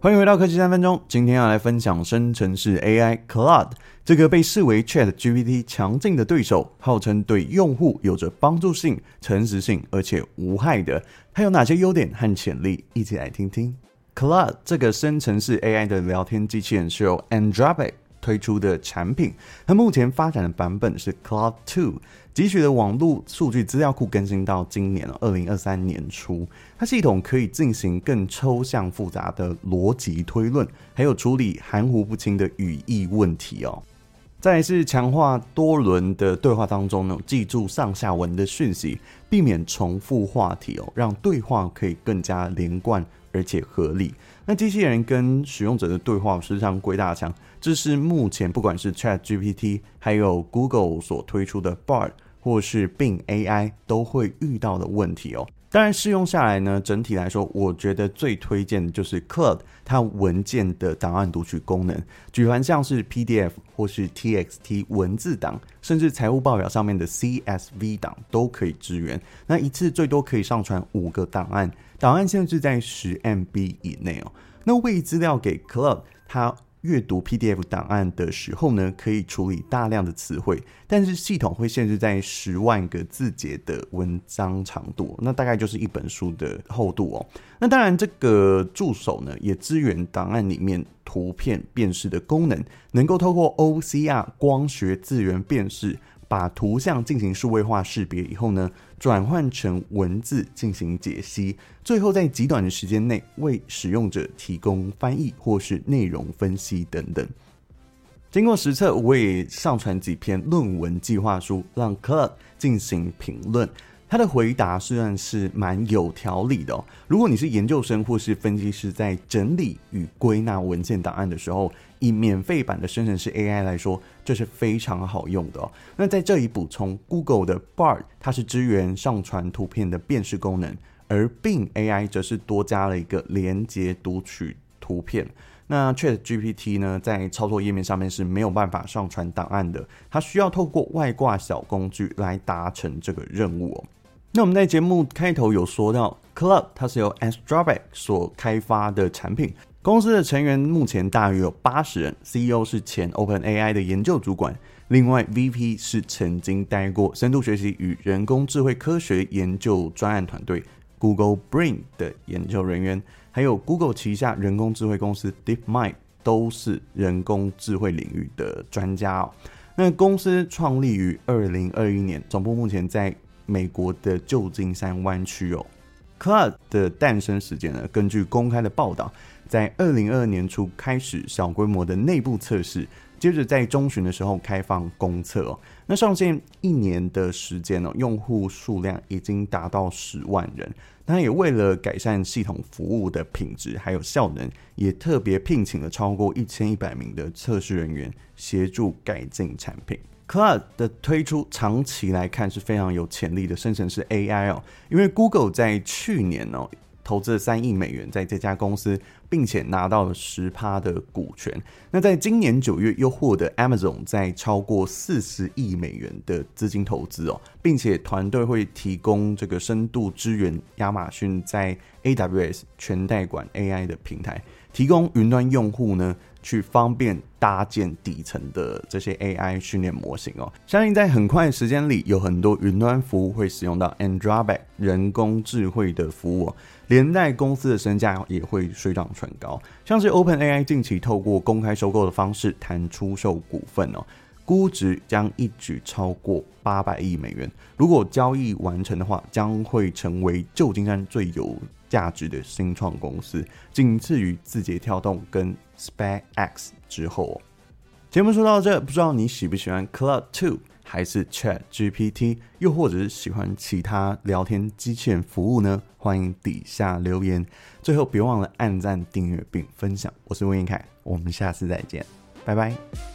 欢迎回到科技三分钟。今天要来分享生成式 AI Claude 这个被视为 ChatGPT 强劲的对手，号称对用户有着帮助性、诚实性而且无害的，它有哪些优点和潜力？一起来听听。Claude 这个生成式 AI 的聊天机器人是由 Anthropic 推出的产品，它目前发展的版本是 Claude 2。汲取的网络数据资料库更新到今年二零二三年初，它系统可以进行更抽象复杂的逻辑推论，还有处理含糊不清的语义问题哦。再来是强化多轮的对话当中呢，记住上下文的讯息，避免重复话题哦，让对话可以更加连贯而且合理。那机器人跟使用者的对话实际上归大强，这是目前不管是 ChatGPT 还有 Google 所推出的 Bard。或是 Bing AI 都会遇到的问题哦。当然试用下来呢，整体来说，我觉得最推荐的就是 Claude 它文件的档案读取功能，举凡像是 PDF 或是 TXT 文字档，甚至财务报表上面的 CSV 档都可以支援。那一次最多可以上传五个档案，档案限制在十 MB 以内哦。那喂资料给 Claude 它。阅读 PDF 档案的时候呢，可以处理大量的词汇，但是系统会限制在十万个字节的文章长度，那大概就是一本书的厚度哦。那当然，这个助手呢也支援档案里面图片辨识的功能，能够透过 OCR 光学字元辨识。把图像进行数位化识别以后呢，转换成文字进行解析，最后在极短的时间内为使用者提供翻译或是内容分析等等。经过实测，我也上传几篇论文计划书，让 Club 进行评论。他的回答虽然是蛮有条理的哦。如果你是研究生或是分析师，在整理与归纳文件档案的时候，以免费版的生成式 AI 来说，这是非常好用的哦。那在这里补充，Google 的 Bard 它是支援上传图片的辨识功能，而 Bing AI 则是多加了一个连接读取图片。那 ChatGPT 呢，在操作页面上面是没有办法上传档案的，它需要透过外挂小工具来达成这个任务哦。那我们在节目开头有说到，Club 它是由 Anthropic 所开发的产品，公司的成员目前大约有八十人，CEO 是前 OpenAI 的研究主管，另外 VP 是曾经待过深度学习与人工智慧科学研究专案团队 Google Brain 的研究人员，还有 Google 旗下人工智慧公司 DeepMind 都是人工智慧领域的专家哦。那公司创立于二零二一年，总部目前在。美国的旧金山湾区哦，Cloud 的诞生时间呢？根据公开的报道，在二零二二年初开始小规模的内部测试，接着在中旬的时候开放公测哦。那上线一年的时间呢，用户数量已经达到十万人。那也为了改善系统服务的品质还有效能，也特别聘请了超过一千一百名的测试人员协助改进产品。Claude 的推出长期来看是非常有潜力的生成式 AI 哦，因为 Google 在去年哦投资了三亿美元在这家公司，并且拿到了十趴的股权。那在今年九月又获得 Amazon 在超过四十亿美元的资金投资哦，并且团队会提供这个深度支援亚马逊在 AWS 全代管 AI 的平台，提供云端用户呢。去方便搭建底层的这些 AI 训练模型哦，相信在很快的时间里，有很多云端服务会使用到 Anthropic 人工智慧的服务哦，连带公司的身价也会水涨船高。像是 OpenAI 近期透过公开收购的方式谈出售股份哦，估值将一举超过八百亿美元。如果交易完成的话，将会成为旧金山最有价值的新创公司，仅次于字节跳动跟 SpaceX 之后。节目说到这，不知道你喜不喜欢 Claude 2，还是 ChatGPT，又或者是喜欢其他聊天机器人服务呢？欢迎底下留言。最后别忘了按赞、订阅并分享。我是温晏恺，我们下次再见，拜拜。